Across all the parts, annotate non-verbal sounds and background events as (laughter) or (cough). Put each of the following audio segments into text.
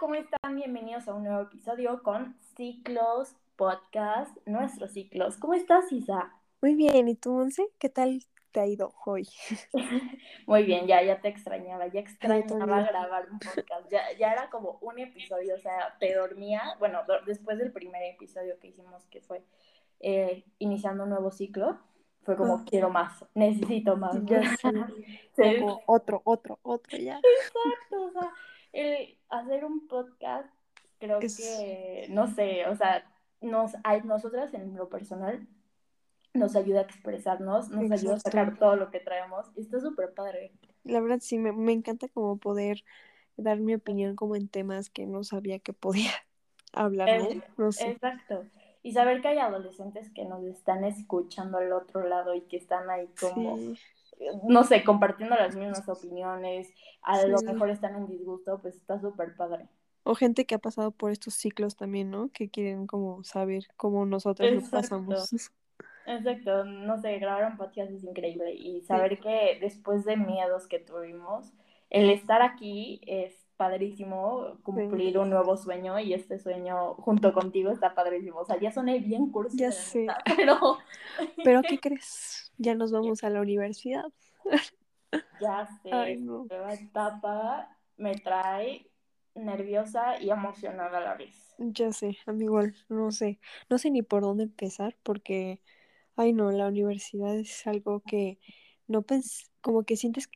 ¿cómo están? Bienvenidos a un nuevo episodio con Ciclos Podcast, nuestros ciclos. ¿Cómo estás, Isa? Muy bien, ¿y tú, Monse? ¿Qué tal te ha ido hoy? (laughs) Muy bien, ya, ya te extrañaba, ya (laughs) extrañaba grabar un podcast. Ya, ya era como un episodio, o sea, te dormía, bueno, después del primer episodio que hicimos, que fue eh, iniciando un nuevo ciclo, fue como, quiero más, necesito más. sí. (laughs) Otro, otro, otro, ya. Exacto, o sea, el hacer un podcast, creo que, no sé, o sea, nos, hay, nosotras en lo personal nos ayuda a expresarnos, nos ayuda a sacar todo lo que traemos. Y está súper padre. La verdad sí, me, me, encanta como poder dar mi opinión como en temas que no sabía que podía (laughs) hablar, ¿no? sé. Exacto. Y saber que hay adolescentes que nos están escuchando al otro lado y que están ahí como, no sé, compartiendo las mismas opiniones, a lo mejor están en disgusto, pues está súper padre. O gente que ha pasado por estos ciclos también, ¿no? Que quieren como saber cómo nosotros lo pasamos. (laughs) Exacto, no sé, grabar un podcast es increíble y saber que después de miedos que tuvimos, el estar aquí es padrísimo, cumplir un nuevo sueño y este sueño junto contigo está padrísimo. O sea, ya soné bien curso. Ya sé. (laughs) pero... pero ¿qué (laughs) crees? Ya nos vamos a la universidad. ya (laughs) sé, la nueva etapa me trae nerviosa y emocionada a la vez. Ya sé, a mí igual, no sé, no sé ni por dónde empezar porque, ay no, la universidad es algo que no pens como que sientes,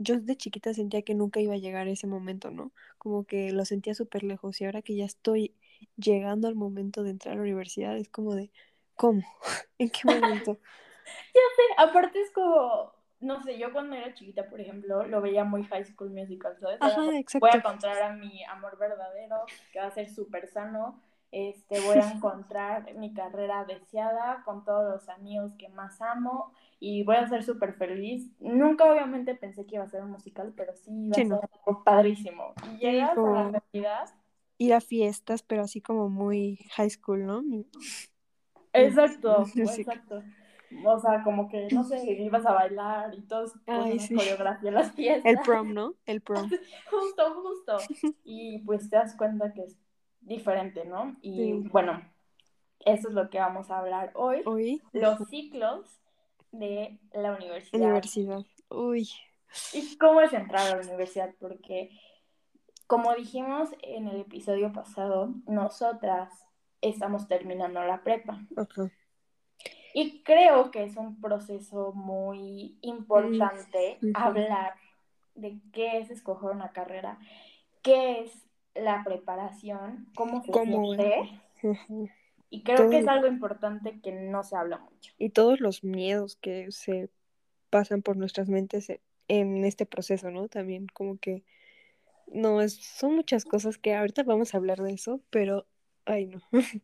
yo de chiquita sentía que nunca iba a llegar ese momento, ¿no? Como que lo sentía súper lejos y ahora que ya estoy llegando al momento de entrar a la universidad es como de, ¿cómo? (laughs) ¿En qué momento? (laughs) ya sé, aparte es como, no sé, yo cuando era chiquita, por ejemplo, lo veía muy High School Musical, ¿sabes? Ajá, exacto. Voy a encontrar a mi amor verdadero, que va a ser súper sano. Este, voy a encontrar mi carrera deseada con todos los amigos que más amo y voy a ser súper feliz. Nunca obviamente pensé que iba a ser un musical, pero sí iba a ser algo padrísimo. Y llegas a la realidad. Ir a fiestas, pero así como muy high school, ¿no? Exacto, (laughs) exacto o sea, como que, no sé, ibas a bailar y todo Ay, sí. coreografía en las fiestas. El prom, ¿no? El prom. (laughs) justo, justo. (laughs) Y pues te das cuenta que es diferente, ¿no? Y bueno, eso es lo que vamos a hablar hoy. Hoy. Los ciclos de la universidad. Universidad. Uy. ¿Y cómo es entrar a la universidad? Porque, como dijimos en el episodio pasado, nosotras estamos terminando la prepa. Ajá. Y creo que es un proceso muy importante hablar de qué es escoger una carrera, qué es la preparación, cómo se siente. Y creo que es algo importante que no se habla mucho. Y todos los miedos que se pasan por nuestras mentes e, en este proceso, ¿no? También como que no es, son muchas cosas que ahorita vamos a hablar de eso, pero ay no. (laughs)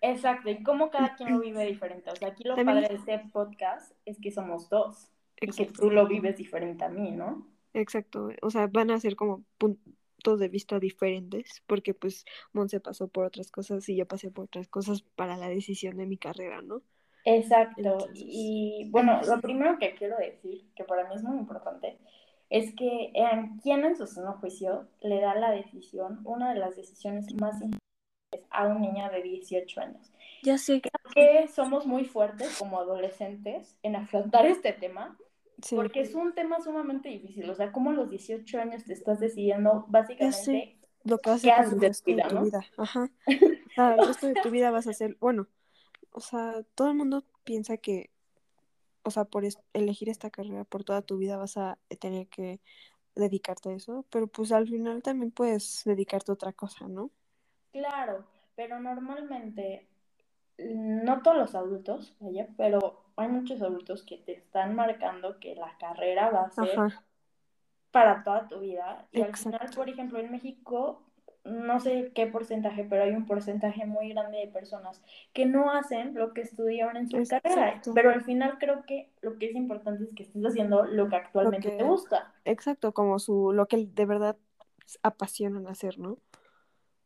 Exacto, y cómo cada quien lo vive diferente. O sea, aquí lo padre de este podcast es que somos dos. Y que tú lo vives diferente a mí, ¿no? Exacto, o sea, van a ser como de vista diferentes, porque pues Monse pasó por otras cosas y yo pasé por otras cosas para la decisión de mi carrera, ¿no? Exacto, y bueno, lo primero que quiero decir, que para mí es muy importante, es que en quien en su seno juicio le da la decisión, una de las decisiones más importantes a un niño de 18 años. Ya sé que somos muy fuertes como adolescentes en afrontar este tema, porque es un tema sumamente difícil. O sea, como a los 18 años te estás decidiendo básicamente lo que vas a hacer de tu vida. Ajá. (laughs) el resto de tu vida vas a hacer, bueno, o sea, todo el mundo piensa que, o sea, por elegir esta carrera por toda tu vida vas a tener que dedicarte a eso, pero pues al final también puedes dedicarte a otra cosa, ¿no? Claro, pero normalmente, no todos los adultos, pero hay muchos adultos que te están marcando que la carrera va a ser para toda tu vida. Y al final, por ejemplo, en México, no sé qué porcentaje, pero hay un porcentaje muy grande de personas que no hacen lo que estudiaron en su carrera. Pero al final creo que lo que es importante es que estés haciendo lo que actualmente te gusta. Exacto, como su lo que de verdad apasionan hacer, ¿no?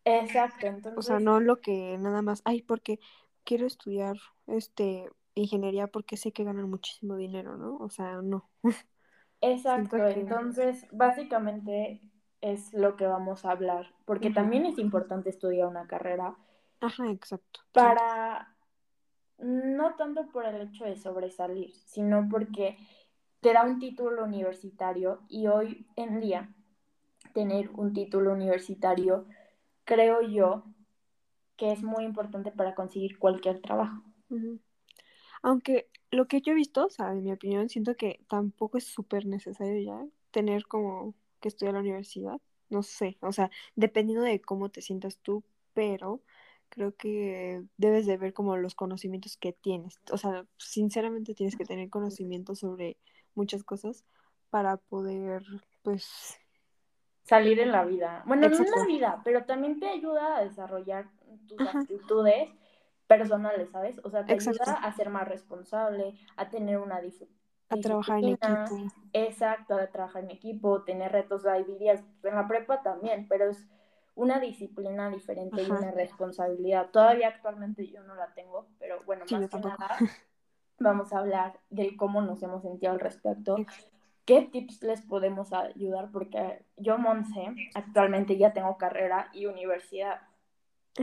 Exacto, entonces. O sea, no lo que nada más, ay, porque quiero estudiar este ingeniería porque sé que ganan muchísimo dinero, ¿no? O sea, no. (laughs) Exacto, entonces, básicamente, es lo que vamos a hablar, porque también es importante estudiar una carrera. Ajá, exacto. Para, no tanto por el hecho de sobresalir, sino porque te da un título universitario y hoy en día tener un título universitario, creo yo, que es muy importante para conseguir cualquier trabajo. Aunque lo que yo he visto, o sea, en mi opinión, siento que tampoco es súper necesario ya tener como que estudiar la universidad. No sé, o sea, dependiendo de cómo te sientas tú, pero creo que debes de ver como los conocimientos que tienes. O sea, sinceramente tienes que tener conocimiento sobre muchas cosas para poder, pues... Salir en la vida. Bueno, no en la vida, pero también te ayuda a desarrollar tus actitudes personales, ¿sabes? O sea, te ayuda a ser más responsable, a tener una a trabajar en equipo. Exacto, a trabajar en equipo, tener retos, hay días en la prepa también, pero es una disciplina diferente y una responsabilidad. Todavía actualmente yo no la tengo, pero bueno, más que nada (laughs) vamos a hablar de cómo nos hemos sentido al respecto. ¿Qué tips les podemos ayudar? Porque yo, Monse, actualmente ya tengo carrera y universidad.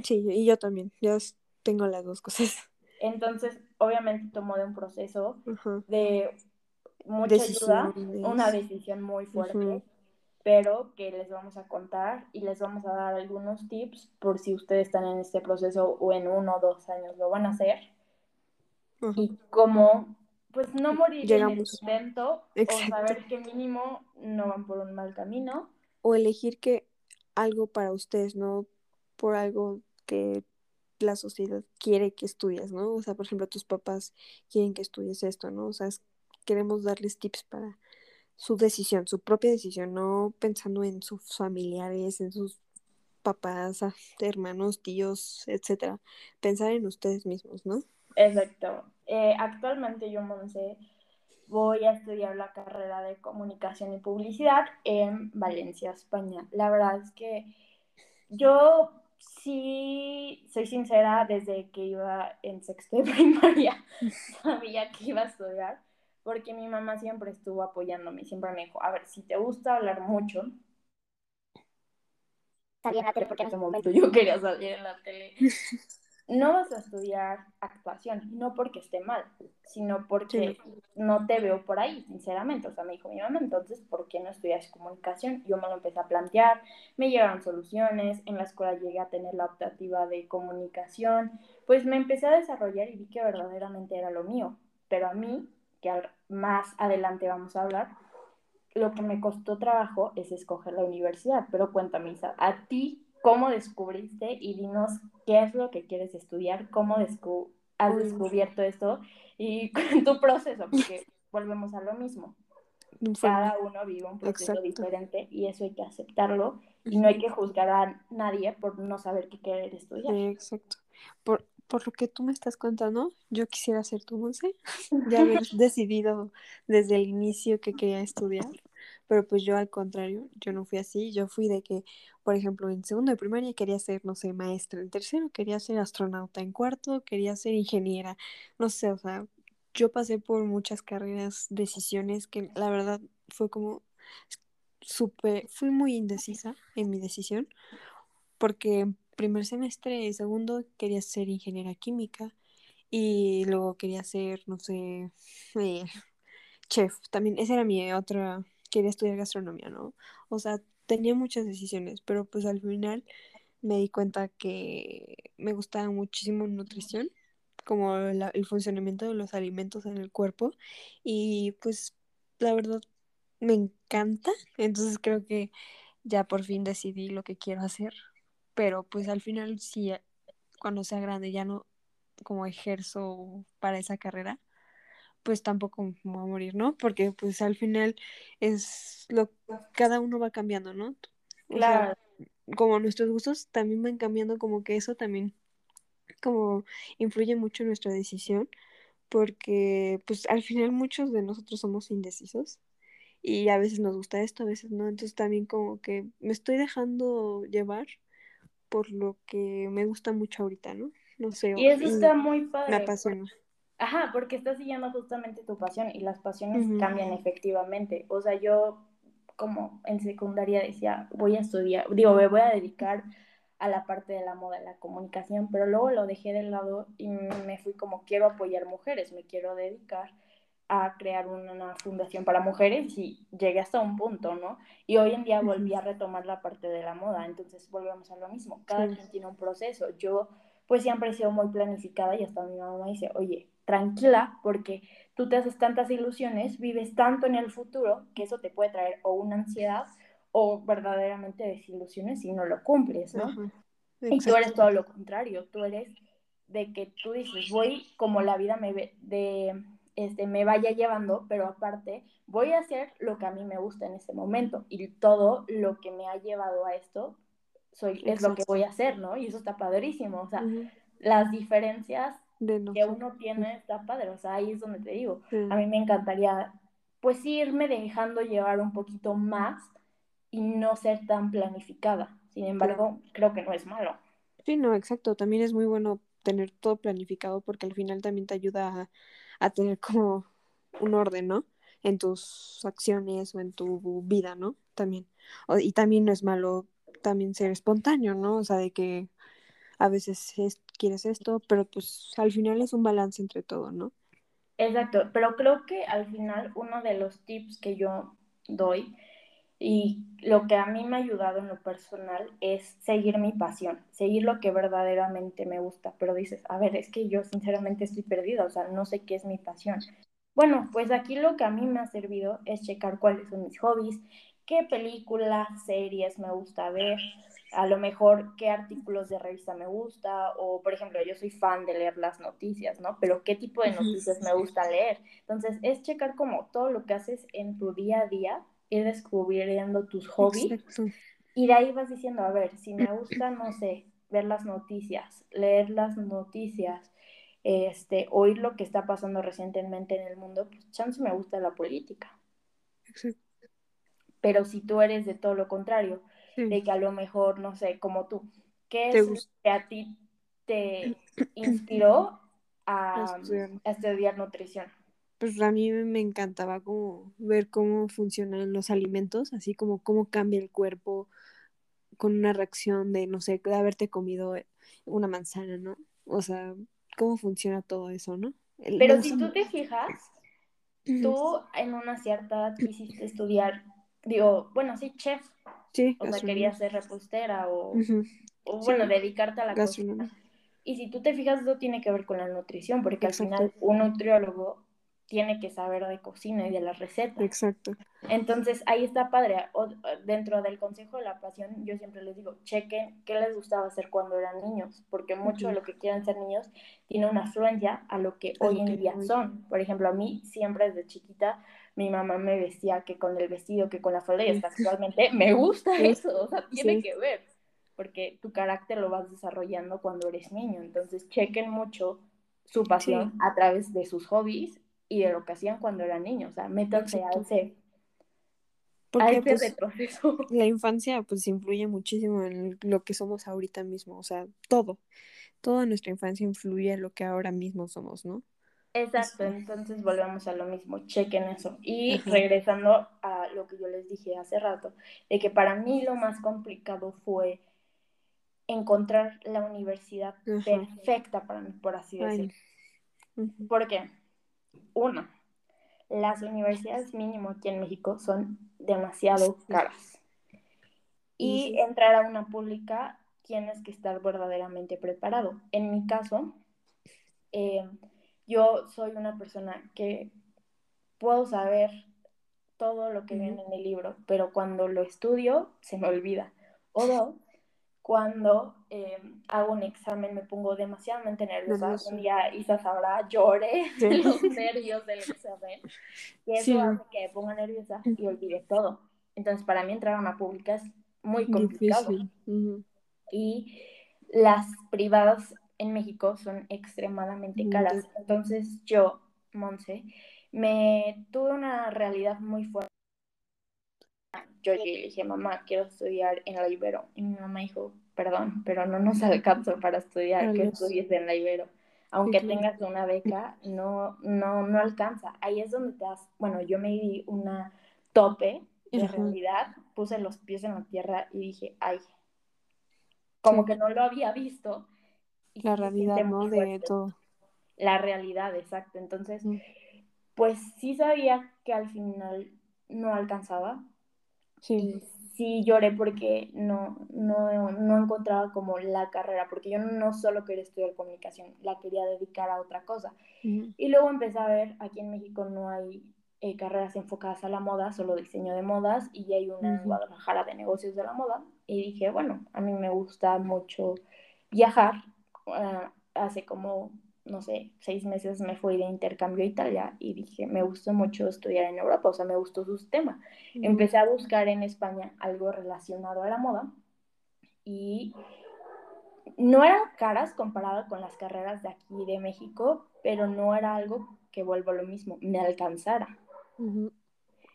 Sí, y yo también. Yo tengo las dos cosas. Entonces, obviamente tomó de un proceso de mucha ayuda, una decisión muy fuerte, pero que les vamos a contar y les vamos a dar algunos tips por si ustedes están en este proceso o en uno o dos años lo van a hacer. Y cómo, pues no morir en el intento o saber que mínimo no van por un mal camino. O elegir que algo para ustedes, no por algo que la sociedad quiere que estudies, ¿no? O sea, por ejemplo, tus papás quieren que estudies esto, ¿no? O sea, queremos darles tips para su decisión, su propia decisión, no pensando en sus familiares, en sus papás, ah, hermanos, tíos, etcétera. Pensar en ustedes mismos, ¿no? Exacto. Eh, actualmente yo, Monse, voy a estudiar la carrera de comunicación y publicidad en Valencia, España. La verdad es que yo sí, soy sincera, desde que iba en sexto de (laughs) primaria, sabía que iba a estudiar, porque mi mamá siempre estuvo apoyándome, siempre me dijo, a ver, si te gusta hablar mucho, salir en la tele, porque en ese momento yo quería salir en la tele, (laughs) no vas a estudiar actuación, no porque esté mal, sino porque no te veo por ahí, sinceramente. O sea, me dijo mi mamá, entonces, ¿por qué no estudias comunicación? Yo me lo empecé a plantear, me llegaron soluciones, en la escuela llegué a tener la optativa de comunicación, pues me empecé a desarrollar y vi que verdaderamente era lo mío. Pero a mí, que más adelante vamos a hablar, lo que me costó trabajo es escoger la universidad. Pero cuéntame, Isa, ¿a ti cómo descubriste y dinos qué es lo que quieres estudiar, cómo has descubierto esto y (laughs) tu proceso, porque volvemos a lo mismo. Cada uno vive un proceso diferente y eso hay que aceptarlo y no hay que juzgar a nadie por no saber qué querer estudiar. exacto. Por, por lo que tú me estás contando, yo quisiera ser tu Monse, ya (laughs) haber decidido desde el inicio que quería estudiar. Pero pues yo al contrario, yo no fui así, yo fui de que, por ejemplo, en segundo de primaria quería ser, no sé, maestra, en tercero quería ser astronauta, en cuarto quería ser ingeniera, no sé, o sea, yo pasé por muchas carreras, decisiones que la verdad fue como súper, fui muy indecisa en mi decisión, porque en primer semestre y segundo quería ser ingeniera química y luego quería ser, no sé, eh, chef, también esa era mi otra quería estudiar gastronomía, ¿no? O sea, tenía muchas decisiones, pero pues al final me di cuenta que me gustaba muchísimo nutrición, como el funcionamiento de los alimentos en el cuerpo y pues la verdad me encanta, entonces creo que ya por fin decidí lo que quiero hacer, pero pues al final sí, cuando sea grande ya no como ejerzo para esa carrera, pues tampoco me voy a morir, ¿no? Porque pues al final es lo cada uno va cambiando, ¿no? claro. como nuestros gustos también van cambiando, como que eso también como influye mucho en nuestra decisión, porque pues al final muchos de nosotros somos indecisos y a veces nos gusta esto, a veces no, entonces también como que me estoy dejando llevar por lo que me gusta mucho ahorita, ¿no? No sé. Y eso está muy padre. Me apasiona. Ajá, porque estás siguiendo justamente tu pasión y las pasiones cambian efectivamente. O sea, yo como en secundaria decía, voy a estudiar, digo, me voy a dedicar a la parte de la moda, la comunicación, pero luego lo dejé de lado y me fui como quiero apoyar mujeres, me quiero dedicar a crear una, fundación para mujeres y llegué hasta un punto, ¿no? Y hoy en día volví a retomar la parte de la moda, entonces volvemos a lo mismo, cada quien tiene un proceso, yo pues siempre he sido muy planificada y hasta mi mamá dice, oye, tranquila, porque tú te haces tantas ilusiones, vives tanto en el futuro, que eso te puede traer o una ansiedad o verdaderamente desilusiones si no lo cumples, ¿no? Y tú eres todo lo contrario, tú eres de que tú dices, voy como la vida me ve, de este, me vaya llevando, pero aparte voy a hacer lo que a mí me gusta en ese momento y todo lo que me ha llevado a esto soy, es lo que voy a hacer, ¿no? Y eso está padrísimo, o sea, las diferencias que uno tiene está padre, o sea, ahí es donde te digo, a mí me encantaría pues irme dejando llevar un poquito más y no ser tan planificada, sin embargo, creo que no es malo. Sí, no, exacto, también es muy bueno tener todo planificado porque al final también te ayuda a a tener como un orden, ¿no? En tus acciones o en tu vida, ¿no? También. y también no es malo también ser espontáneo, ¿no? O sea, de que a veces quieres esto, pero pues al final es un balance entre todo, ¿no? Exacto, pero creo que al final uno de los tips que yo doy y lo que a mí me ha ayudado en lo personal es seguir mi pasión, seguir lo que verdaderamente me gusta. Pero dices, a ver, es que yo sinceramente estoy perdida, o sea, no sé qué es mi pasión. Bueno, pues aquí lo que a mí me ha servido es checar cuáles son mis hobbies, qué películas, series me gusta ver, a lo mejor qué artículos de revista me gusta, o por ejemplo, yo soy fan de leer las noticias, ¿no? Pero qué tipo de noticias me gusta leer. Entonces, es checar como todo lo que haces en tu día a día ir descubriendo tus hobbies. Y de ahí vas diciendo, a ver, si me gusta, no sé, ver las noticias, leer las noticias, este, oír lo que está pasando recientemente en el mundo, pues chance me gusta la política. Pero si tú eres de todo lo contrario, de que a lo mejor, no sé, como tú, ¿qué es que a ti te inspiró a estudiar nutrición? pues a mí me encantaba como ver cómo funcionan los alimentos, así como cómo cambia el cuerpo con una reacción de, no sé, de haberte comido una manzana, ¿no? O sea, cómo funciona todo eso, ¿no? Pero si tú te fijas, tú en una cierta edad quisiste estudiar, digo, bueno, sí, chef. Sí, o sea, querías ser repostera o, o bueno, dedicarte a la cocina. Y si tú te fijas, eso tiene que ver con la nutrición, porque al final un nutriólogo tiene que saber de cocina y de las recetas. Exacto. Entonces, ahí está padre. dentro del consejo de la pasión, yo siempre les digo, chequen qué les gustaba hacer cuando eran niños, porque mucho de lo que quieren ser niños tiene una afluencia a lo que hoy en día son. Por ejemplo, a mí siempre desde chiquita mi mamá me vestía que con el vestido, que con la falda y hasta (laughs) actualmente me gusta eso, o sea, tiene que ver, porque tu carácter lo vas desarrollando cuando eres niño. Entonces, chequen mucho su pasión a través de sus hobbies y de lo que hacían cuando eran niños, o sea, métanse a ese, Porque, pues, (laughs) La infancia pues influye muchísimo en lo que somos ahorita mismo, o sea, todo, toda nuestra infancia influye en lo que ahora mismo somos, ¿no? Exacto, entonces volvemos a lo mismo, chequen eso. Y regresando a lo que yo les dije hace rato, de que para mí lo más complicado fue encontrar la universidad perfecta para mí, por así decirlo. ¿Por qué? Uno, las universidades mínimo aquí en México son demasiado caras. Y entrar a una pública tienes que estar verdaderamente preparado. En mi caso, eh, yo soy una persona que puedo saber todo lo que viene en el libro, pero cuando lo estudio se me olvida. O dos, cuando eh, hago un examen me pongo demasiadamente nerviosa. Un día Isa sabrá, lloré de los nervios del examen. Y eso hace que me ponga nerviosa y olvide todo. Entonces, para mí entrar a una pública es muy complicado. Y las privadas en México son extremadamente caras. Entonces, yo, Monse, me tuve una realidad muy fuerte yo llegué y le dije, mamá, quiero estudiar en la Ibero. Y mi mamá dijo, perdón, pero no nos (laughs) alcanza para estudiar, que estudies en la Ibero. Aunque tengas una beca, no, no, no alcanza. Ahí es donde te das, bueno, yo me di una tope de realidad, puse los pies en la tierra y dije, ay, como que no lo había visto. La realidad, ¿no? De todo. La realidad, exacto. Entonces, pues sí sabía que al final no alcanzaba. Sí sí lloré porque no, no, no, encontraba como la carrera, porque yo no solo quería estudiar comunicación, la quería dedicar a otra cosa. Y luego empecé a ver, aquí en México no hay eh, carreras enfocadas a la moda, solo diseño de modas, y hay una en Guadalajara de negocios de la moda. Y dije, bueno, a mí me gusta mucho viajar. Ah, hace como no sé, seis meses me fui de intercambio a Italia y dije, me gustó mucho estudiar en Europa, o sea, me gustó su sistema. Empecé a buscar en España algo relacionado a la moda y no eran caras comparadas con las carreras de aquí de México, pero no era algo que vuelvo a lo mismo, me alcanzara.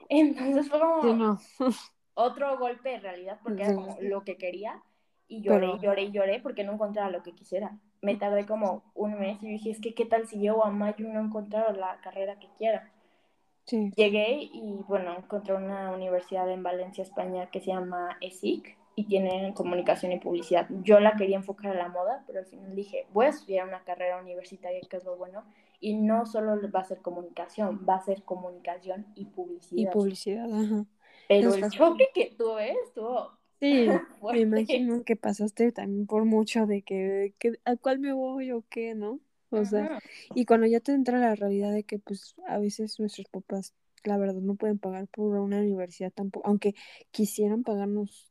Entonces fue como (laughs) otro golpe de realidad porque era como lo que quería y lloré, lloré y lloré porque no encontraba lo que quisiera me tardé como un mes y dije, es que qué tal si llego a mayo y no encontrado la carrera que quiera. Sí. Llegué y bueno, encontré una universidad en Valencia, España, que se llama ESIC y tiene comunicación y publicidad. Yo la quería enfocar a la moda, pero al final dije, voy a estudiar una carrera universitaria, que es lo bueno, y no solo va a ser comunicación, va a ser comunicación y publicidad. Y publicidad, ajá. Pero el choque que tuve estuvo Sí, (laughs) me imagino que pasaste también por mucho de que, a cuál me voy o qué, ¿no? O sea, y cuando ya te entra la realidad de que pues a veces nuestros papás la verdad no pueden pagar por una universidad tampoco, aunque quisieran pagarnos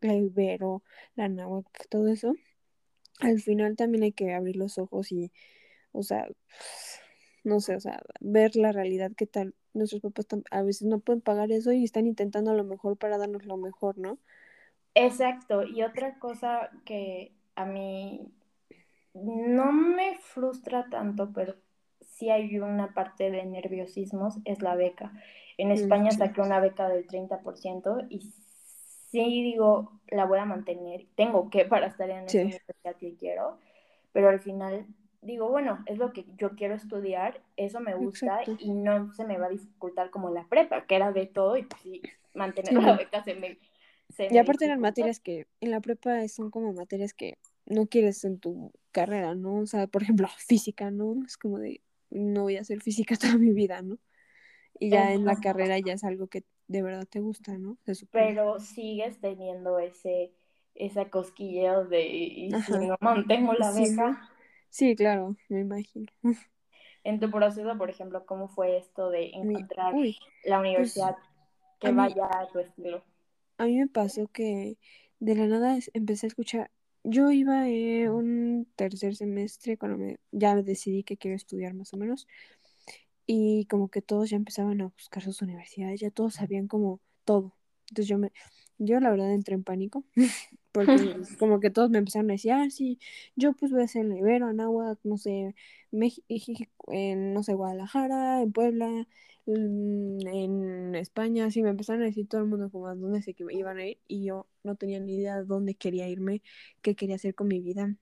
la Ibero, la Nahuac, todo eso, al final también hay que abrir los ojos y, o sea, no sé, o sea, ver la realidad que tal, nuestros papás a veces no pueden pagar eso y están intentando lo mejor para darnos lo mejor, ¿no? Exacto, y otra cosa que a mí no me frustra tanto, pero sí hay una parte de nerviosismos, es la beca. En España saqué una beca del 30% y sí digo, la voy a mantener, tengo que para estar en esa universidad que quiero, pero al final digo, bueno, es lo que yo quiero estudiar, eso me gusta y no se me va a dificultar como la prepa, que era de todo y pues sí, mantener la beca se me y aparte eran materias que en la prepa son como materias que no quieres en tu carrera, ¿no? O sea, por ejemplo, (laughs) física, ¿no? Es como de, no voy a hacer física (laughs) toda mi vida, ¿no? Y ya en la carrera ya es algo que de verdad te gusta, ¿no? Pero sigues teniendo ese, ese cosquilleo de, y si no mantengo la beca. Sí, claro, me imagino. (laughs) En tu proceso, por ejemplo, ¿cómo fue esto de encontrar la pues, universidad que vaya a tu estilo? A mí me pasó que de la nada empecé a escuchar. Yo iba en un tercer semestre cuando me, ya decidí que quiero estudiar más o menos. Y como que todos ya empezaban a buscar sus universidades, ya todos sabían como todo. Entonces yo me, yo la verdad entré en pánico, (laughs) porque (laughs) como que todos me empezaron a decir, ah, sí, yo pues voy a hacer en Ibero, Anáhuac, no sé, México, en, no sé, Guadalajara, en Puebla, en España, sí, me empezaron a decir todo el mundo como a dónde se iban a ir y yo no tenía ni idea de dónde quería irme, qué quería hacer con mi vida.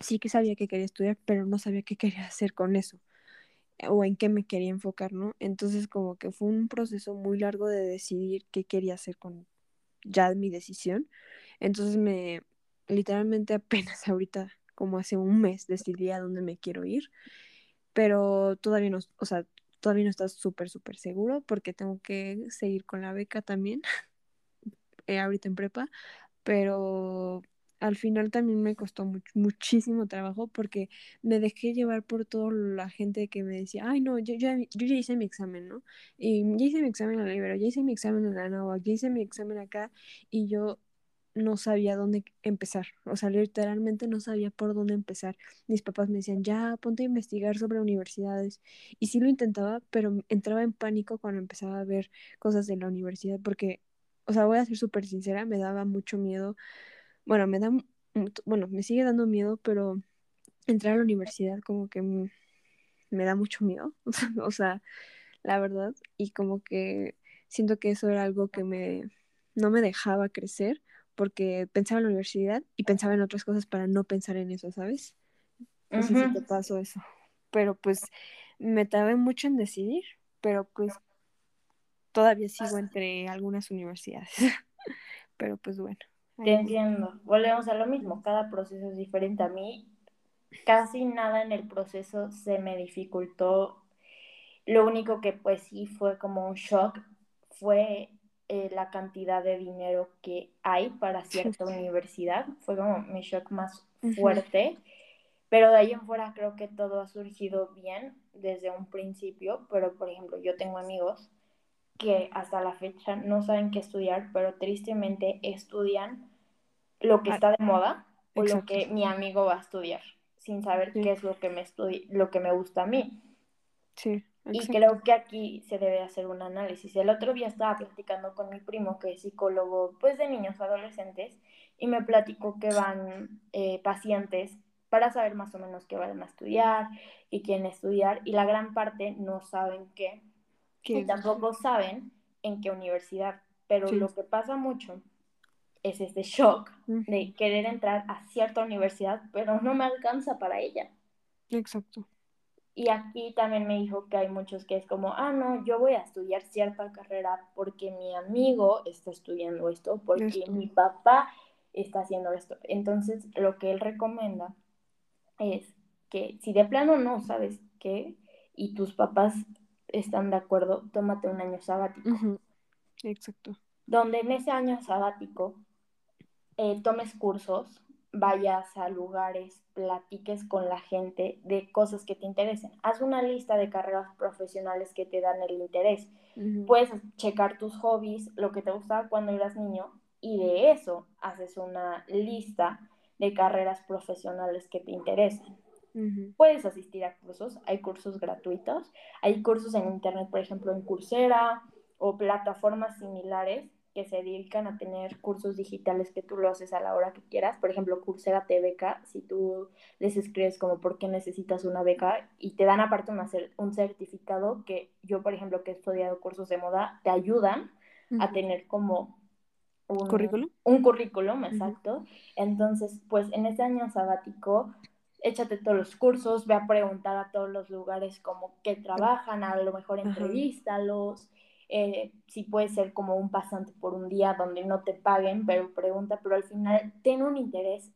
Sí que sabía que quería estudiar, pero no sabía qué quería hacer con eso o en qué me quería enfocar, ¿no? Entonces como que fue un proceso muy largo de decidir qué quería hacer con ya mi decisión. Entonces me literalmente apenas (laughs) ahorita, como hace un mes, decidí a dónde me quiero ir, pero todavía no, o sea, todavía no estás súper, súper seguro porque tengo que seguir con la beca también, (laughs) eh, ahorita en prepa, pero al final también me costó muchísimo trabajo porque me dejé llevar por toda la gente que me decía, ay no, yo, yo, yo ya hice mi examen, ¿no? Y ya hice mi examen en la Libero, ya hice mi examen en la Nova, ya hice mi examen acá y yo no sabía dónde empezar, o sea, literalmente no sabía por dónde empezar. Mis papás me decían, ya, ponte a investigar sobre universidades. Y sí lo intentaba, pero entraba en pánico cuando empezaba a ver cosas de la universidad, porque, o sea, voy a ser súper sincera, me daba mucho miedo. Bueno, me da, bueno, me sigue dando miedo, pero entrar a la universidad como que me da mucho miedo, (laughs) o sea, la verdad, y como que siento que eso era algo que me no me dejaba crecer porque pensaba en la universidad y pensaba en otras cosas para no pensar en eso, ¿sabes? No sé si te pasó eso. Pero pues me tardé mucho en decidir, pero pues todavía sigo entre algunas universidades. (laughs) Pero pues bueno. Te entiendo. Volvemos a lo mismo. Cada proceso es diferente. A mí casi nada en el proceso se me dificultó. Lo único que pues sí fue como un shock fue eh, la cantidad de dinero que hay para cierta (laughs) universidad. Fue como mi shock más fuerte. Pero de ahí en fuera creo que todo ha surgido bien desde un principio. Pero por ejemplo, yo tengo amigos que hasta la fecha no saben qué estudiar, pero tristemente estudian lo que ah, está de moda o lo que mi amigo va a estudiar, sin saber qué es lo que me lo que me gusta a mí. Sí. Y creo que aquí se debe hacer un análisis. El otro día estaba platicando con mi primo, que es psicólogo pues de niños adolescentes, y me platicó que van eh, pacientes para saber más o menos qué van a estudiar y quién estudiar, y la gran parte no saben qué, y tampoco saben en qué universidad. Pero lo que pasa mucho es este shock de querer entrar a cierta universidad, pero no me alcanza para ella. Exacto. Y aquí también me dijo que hay muchos que es como, ah, no, yo voy a estudiar cierta carrera porque mi amigo está estudiando esto, porque mi papá está haciendo esto. Entonces, lo que él recomienda es que si de plano no sabes qué y tus papás están de acuerdo, tómate un año sabático. Exacto. Donde en ese año sabático eh, tomes cursos, vayas a lugares, platiques con la gente de cosas que te interesen. Haz una lista de carreras profesionales que te dan el interés. Puedes checar tus hobbies, lo que te gustaba cuando eras niño, y de eso haces una lista de carreras profesionales que te interesan. Puedes asistir a cursos, hay cursos gratuitos, hay cursos en internet, por ejemplo, en Coursera o plataformas similares que se dedican a tener cursos digitales que tú lo haces a la hora que quieras. Por ejemplo, Coursera te beca, si tú les escribes como por qué necesitas una beca y te dan aparte un certificado que yo, por ejemplo, que he estudiado cursos de moda, te ayudan a tener como un currículum. Un currículum, exacto. Entonces, pues en ese año sabático échate todos los cursos, ve a preguntar a todos los lugares como que trabajan, a lo mejor entrevístalos, eh, si puede ser como un pasante por un día donde no te paguen, pero pregunta, pero al final ten un interés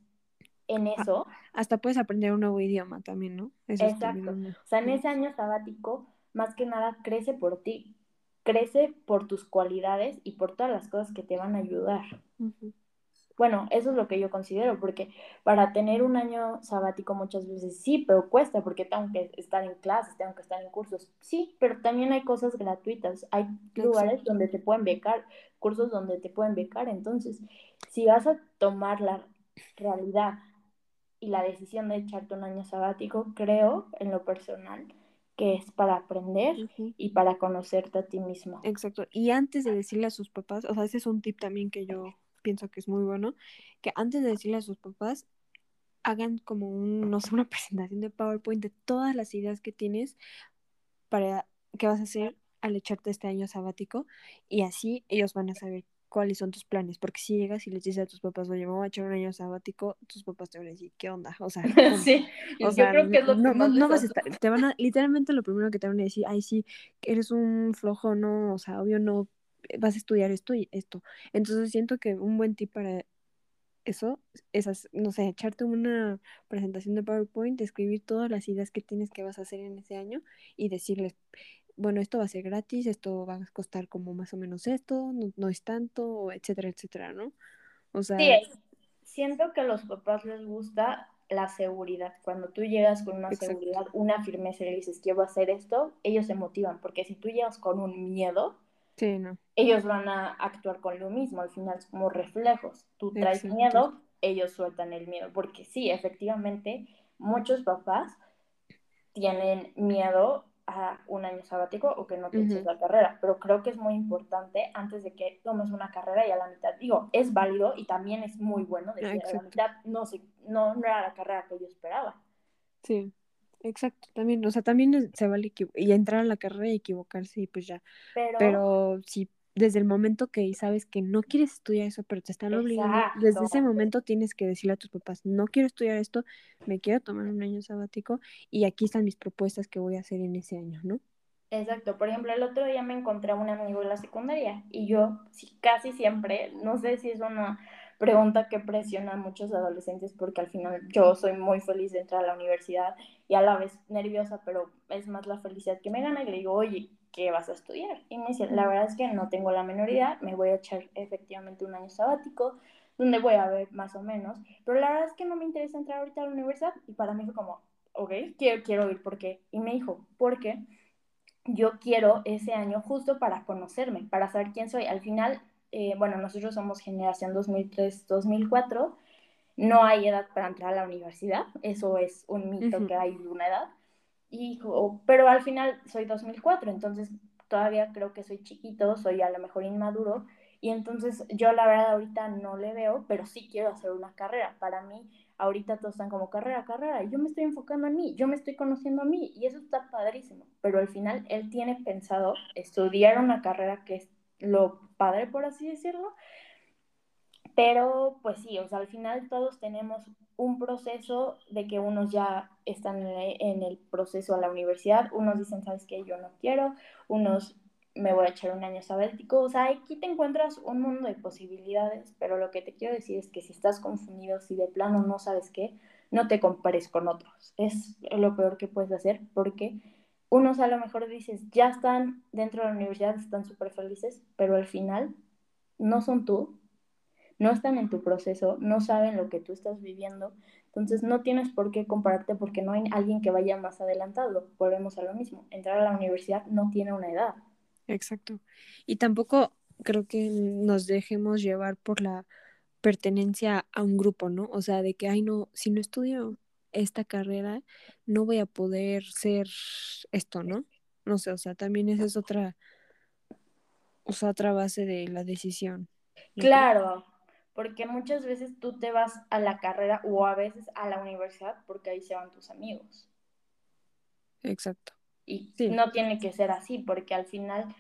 en eso. hasta puedes aprender un nuevo idioma también, ¿no? Exacto. O sea, en ese año sabático, más que nada, crece por ti, crece por tus cualidades y por todas las cosas que te van a ayudar. Bueno, eso es lo que yo considero, porque para tener un año sabático muchas veces sí, pero cuesta, porque tengo que estar en clases, tengo que estar en cursos, sí, pero también hay cosas gratuitas, hay lugares donde te pueden becar, cursos donde te pueden becar, entonces, si vas a tomar la realidad y la decisión de echarte un año sabático, creo, en lo personal, que es para aprender y para conocerte a ti mismo. Exacto. Y antes de decirle a sus papás, o sea, ese es un tip también que yo pienso que es muy bueno, que antes de decirle a sus papás, hagan como un, no sé, una (laughs) presentación de PowerPoint de todas las ideas que tienes para qué vas a hacer al echarte este año sabático y así ellos van a saber cuáles son tus planes, porque si llegas y les dices a tus papás, oye, vamos a echar un año sabático, tus papás te van a decir, ¿qué onda? O sea, (laughs) sí, yo creo que es lo no, no, vas a estar, te van a, literalmente lo primero que te van a decir, ay, sí, eres un flojo, no, o sea, obvio no vas a estudiar esto y esto. Entonces siento que un buen tip para eso, esas, no sé, echarte una presentación de PowerPoint, escribir todas las ideas que tienes que vas a hacer en ese año y decirles, bueno, esto va a ser gratis, esto va a costar como más o menos esto, no, es tanto, etcétera, etcétera, ¿no? O sea... Sí, siento que a los papás les gusta la seguridad. Cuando tú llegas con una seguridad, una firmeza y le dices, quiero hacer esto, ellos se motivan, porque si tú llegas con un miedo, ellos van a actuar con lo mismo, al final es como reflejos. Tú traes miedo, ellos sueltan el miedo, porque sí, efectivamente, muchos papás tienen miedo a un año sabático o que no te la carrera, pero creo que es muy importante antes de que tomes una carrera y a la mitad, digo, es válido y también es muy bueno decir a la mitad no, no, no era la carrera que yo esperaba. Sí. Exacto, también, o sea, también se vale y entrar a la carrera y equivocarse y pues ya. Pero, si desde el momento que sabes que no quieres estudiar eso, pero te están obligando, desde ese momento tienes que decirle a tus papás, no quiero estudiar esto, me quiero tomar un año sabático y aquí están mis propuestas que voy a hacer en ese año, ¿no? Exacto, por ejemplo, el otro día me encontré a un amigo en la secundaria y yo casi siempre, no sé si es una pregunta que presiona a muchos adolescentes porque al final yo soy muy feliz de entrar a la universidad y a la vez nerviosa, pero es más la felicidad que me gana y le digo, oye, ¿qué vas a estudiar? Y me dice, la verdad es que no tengo la menoridad, me voy a echar efectivamente un año sabático, donde voy a ver más o menos, pero la verdad es que no me interesa entrar ahorita a la universidad y para mí fue como, ok, quiero, quiero ir, ¿por qué? Y me dijo, ¿por qué? yo quiero ese año justo para conocerme, para saber quién soy. Al final, eh, bueno, nosotros somos generación 2003-2004, no hay edad para entrar a la universidad, eso es un mito que hay una edad, y, pero al final soy 2004, entonces todavía creo que soy chiquito, soy a lo mejor inmaduro, y entonces yo la verdad ahorita no le veo, pero sí quiero hacer una carrera. Para mí, ahorita todos están como carrera, carrera, y yo me estoy enfocando en mí, yo me estoy conociendo a mí, y eso está padrísimo, pero al final él tiene pensado estudiar una carrera que es lo padre, por así decirlo, pero pues sí, o sea, al final todos tenemos un proceso de que unos ya están en el proceso a la universidad, unos dicen, sabes que yo no quiero, unos me voy a echar un año sabático. O sea, aquí te encuentras un mundo de posibilidades, pero lo que te quiero decir es que si estás confundido, si de plano no sabes qué, no te compares con otros. Es lo peor que puedes hacer porque unos a lo mejor dices, ya están dentro de la universidad, están súper felices, pero al final no son tú, no están en tu proceso, no saben lo que tú estás viviendo. Entonces no tienes por qué compararte porque no hay alguien que vaya más adelantado. Volvemos a lo mismo. Entrar a la universidad no tiene una edad. Exacto. Y tampoco creo que nos dejemos llevar por la pertenencia a un grupo, ¿no? O sea, de que, ay, no, si no estudio esta carrera, no voy a poder ser esto, ¿no? No sé, o sea, también esa es otra, o sea, otra base de la decisión. Claro, porque muchas veces tú te vas a la carrera o a veces a la universidad porque ahí se van tus amigos. Exacto. Y no tiene que ser así, porque al final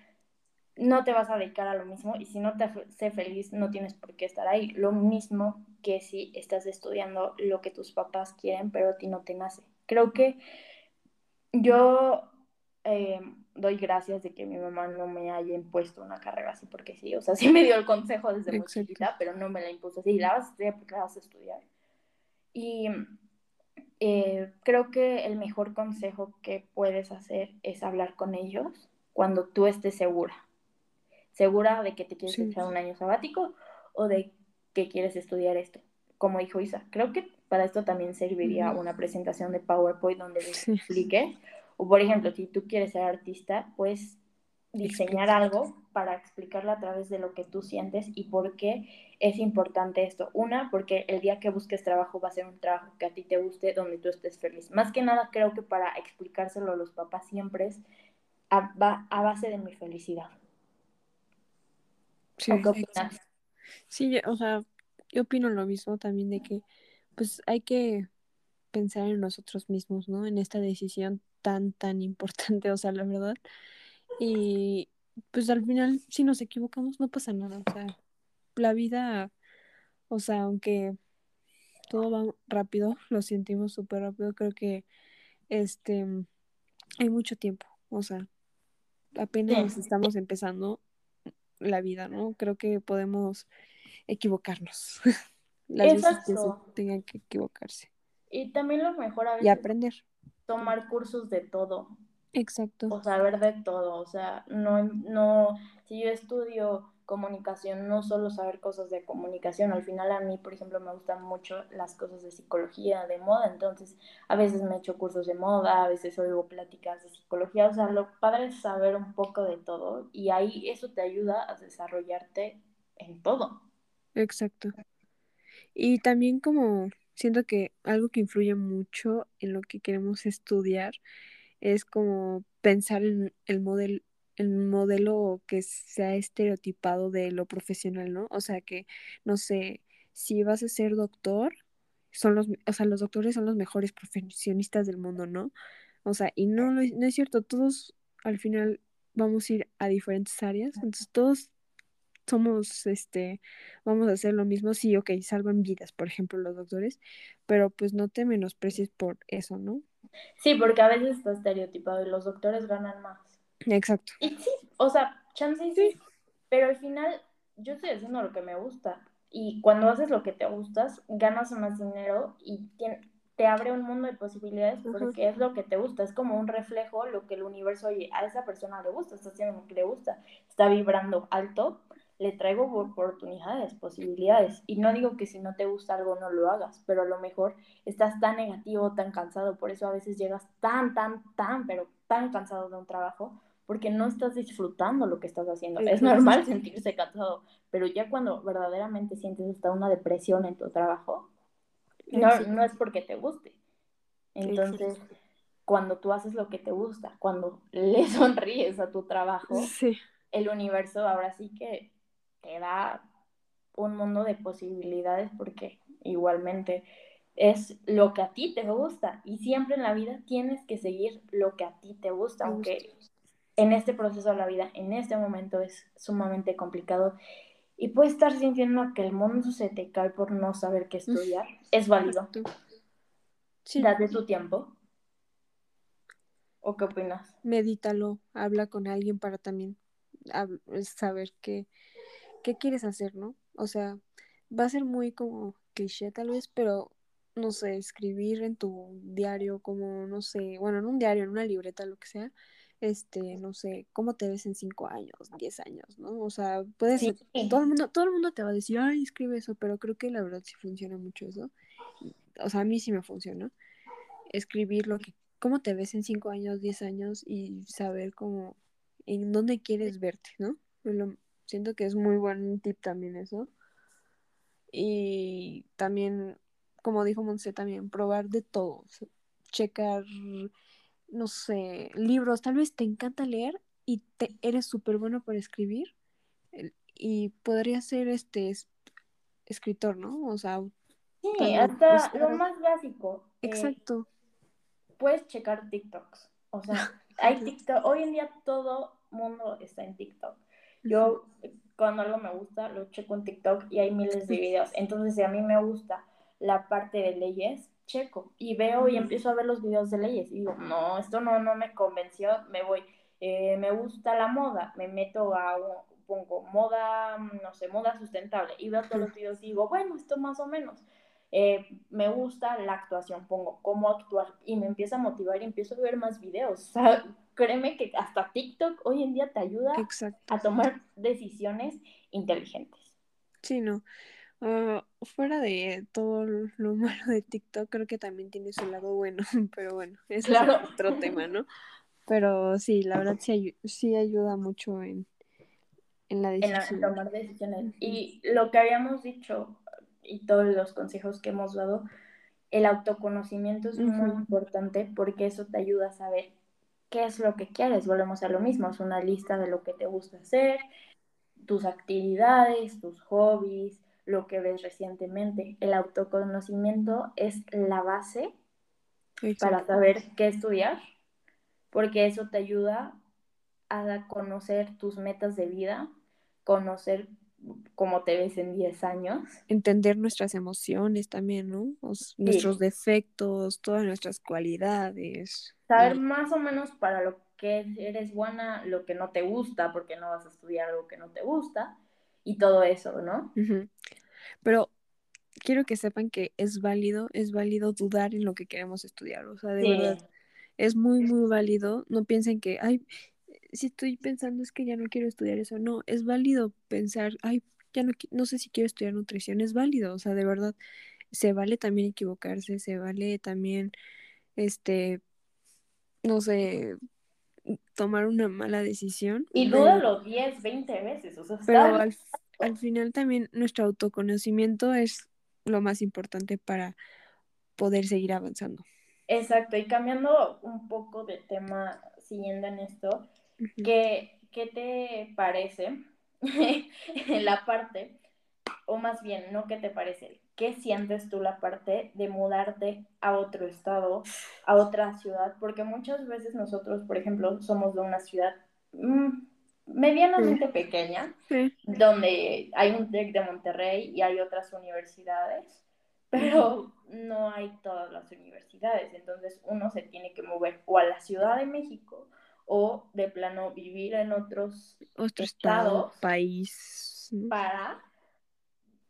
no te vas a dedicar a lo mismo y si no te hace feliz no tienes por qué estar ahí. Lo mismo que si estás estudiando lo que tus papás quieren, pero a ti no te nace. Creo que yo eh, doy gracias de que mi mamá no me haya impuesto una carrera así porque sí, o sea, (laughs) sí me dio el consejo desde muy chiquita, pero no me la impuso así, la vas a estudiar porque la vas a estudiar. Y eh, creo que el mejor consejo que puedes hacer es hablar con ellos cuando tú estés segura. Segura de que te quieres echar un año sabático o de que quieres estudiar esto. Como dijo Isa, creo que para esto también serviría una presentación de PowerPoint donde les explique. O por ejemplo, si tú quieres ser artista, pues diseñar algo para explicarlo a través de lo que tú sientes y por qué es importante esto. Una, porque el día que busques trabajo va a ser un trabajo que a ti te guste, donde tú estés feliz. Más que nada, creo que para explicárselo a los papás siempre es a, a base de mi felicidad. Sí, Sí, o sea, yo opino lo mismo también de que pues hay que pensar en nosotros mismos, ¿no? En esta decisión tan, tan (laughs) importante, o sea, la verdad. Y pues al final, si nos equivocamos, no pasa nada. O sea, la vida, o sea, aunque todo va rápido, lo sentimos súper rápido, creo que este hay mucho tiempo. O sea, apenas estamos empezando la vida, ¿no? Creo que podemos equivocarnos. (laughs) Las veces que tengan que equivocarse. Y también lo mejor a veces. Y aprender. Tomar cursos de todo. Exacto. O saber de todo, o sea, no, no, si yo estudio comunicación, no solo saber cosas de comunicación, al final a mí, por ejemplo, me gustan mucho las cosas de psicología, de moda, entonces a veces me echo cursos de moda, a veces oigo pláticas de psicología, o sea, lo padre es saber un poco de todo y ahí eso te ayuda a desarrollarte en todo. Exacto. Y también como siento que algo que influye mucho en lo que queremos estudiar es como pensar en el modelo el modelo que se ha estereotipado de lo profesional, ¿no? O sea que, no sé, si vas a ser doctor, son los, o sea, los doctores son los mejores profesionistas del mundo, ¿no? O sea, y no, no es cierto, todos al final vamos a ir a diferentes áreas, entonces todos somos, este, vamos a hacer lo mismo, sí, ok, salvan vidas, por ejemplo, los doctores, pero pues no te menosprecies por eso, ¿no? Sí, porque a veces está estereotipado y los doctores ganan más. Exacto. Y sí, o sea, chance sí, pero al final yo estoy haciendo lo que me gusta. Y cuando haces lo que te gustas, ganas más dinero y te abre un mundo de posibilidades porque es lo que te gusta. Es como un reflejo lo que el universo, oye, a esa persona le gusta, está haciendo lo que le gusta, está vibrando alto, le traigo oportunidades, posibilidades. Y no digo que si no te gusta algo no lo hagas, pero a lo mejor estás tan negativo, tan cansado, por eso a veces llegas tan, tan, tan, pero tan cansado de un trabajo porque no estás disfrutando lo que estás haciendo. es normal (laughs) sentirse cansado, pero ya cuando verdaderamente sientes hasta una depresión en tu trabajo, no, no es porque te guste. Entonces, cuando tú haces lo que te gusta, cuando le (laughs) sonríes a tu trabajo, el universo ahora sí que te da un mundo de posibilidades porque igualmente es lo que a ti te gusta y siempre en la vida tienes que seguir lo que a ti te gusta, aunque en este proceso de la vida, en este momento es sumamente complicado y puedes estar sintiendo que el mundo se te cae por no saber qué estudiar. Es válido. Sí. Date tu tiempo. ¿O qué opinas? Medítalo, habla con alguien para también saber qué, qué quieres hacer, ¿no? O sea, va a ser muy como cliché tal vez, pero no sé, escribir en tu diario como, no sé, bueno, en un diario, en una libreta, lo que sea, este, no sé, cómo te ves en cinco años, diez años, ¿no? O sea, puedes, todo el mundo, todo el mundo te va a decir, ay, escribe eso, pero creo que la verdad sí funciona mucho eso. O sea, a mí sí me funciona. Escribir lo que, cómo te ves en cinco años, diez años y saber cómo, en dónde quieres verte, ¿no? siento que es muy buen tip también eso. Y también, como dijo Monse, también probar de todo, checar no sé, libros, tal vez te encanta leer y te, eres súper bueno para escribir y podría ser este escritor, ¿no? O sea, sí, hasta lo más básico. Eh, Exacto. puedes checar TikToks. O sea, (laughs) hay TikTok, hoy en día todo mundo está en TikTok. Yo cuando algo me gusta, lo checo en TikTok y hay miles de (laughs) videos. Entonces, si a mí me gusta la parte de leyes, checo y veo y empiezo a ver los videos de leyes y digo, no, esto no, no me convenció, me voy. Eh, me gusta la moda, me meto a, pongo moda, no sé, moda sustentable y veo todos los videos y digo, bueno, esto más o menos. Eh, me gusta la actuación, pongo cómo actuar y me empieza a motivar y empiezo a ver más videos. (laughs) O sea, créeme que hasta TikTok hoy en día te ayuda a tomar decisiones inteligentes. Sí, no. Ah, fuera de todo lo malo de TikTok, creo que también tiene su lado bueno, (laughs) pero bueno, es otro tema, ¿no? Pero sí, la verdad sí, sí ayuda mucho en, en la decisión. En tomar decisiones. Y lo que habíamos dicho y todos los consejos que hemos dado, el autoconocimiento es muy importante porque eso te ayuda a saber qué es lo que quieres. Volvemos a lo mismo, es una lista de lo que te gusta hacer, tus actividades, tus hobbies, lo que ves recientemente. El autoconocimiento es la base para saber qué estudiar, porque eso te ayuda a conocer tus metas de vida, conocer cómo te ves en 10 años. Entender nuestras emociones también, ¿no? Nuestros defectos, todas nuestras cualidades. Saber más o menos para lo que eres buena, lo que no te gusta, porque no vas a estudiar algo que no te gusta y todo eso, ¿no? Pero quiero que sepan que es válido, es válido dudar en lo que queremos estudiar, o sea, de verdad, es muy, muy válido, no piensen que, ay, si estoy pensando es que ya no quiero estudiar eso, no, es válido pensar, ay, ya no, no sé si quiero estudiar nutrición, es válido, o sea, de verdad, se vale también equivocarse, se vale también, este, no sé, tomar una mala decisión. Y dúdalo 10, 20 veces, o sea, pero al, al final también nuestro autoconocimiento es lo más importante para poder seguir avanzando. Exacto, y cambiando un poco de tema, siguiendo en esto, ¿qué, ¿qué, te parece (laughs) la parte, o más bien, no qué te parece, qué sientes tú la parte de mudarte a otro estado, a otra ciudad? Porque muchas veces nosotros, por ejemplo, somos de una ciudad mm, medianamente pequeña, donde hay un TEC de Monterrey y hay otras universidades, pero no hay todas las universidades, entonces uno se tiene que mover o a la Ciudad de México o de plano vivir en otros Otro estado, país. Para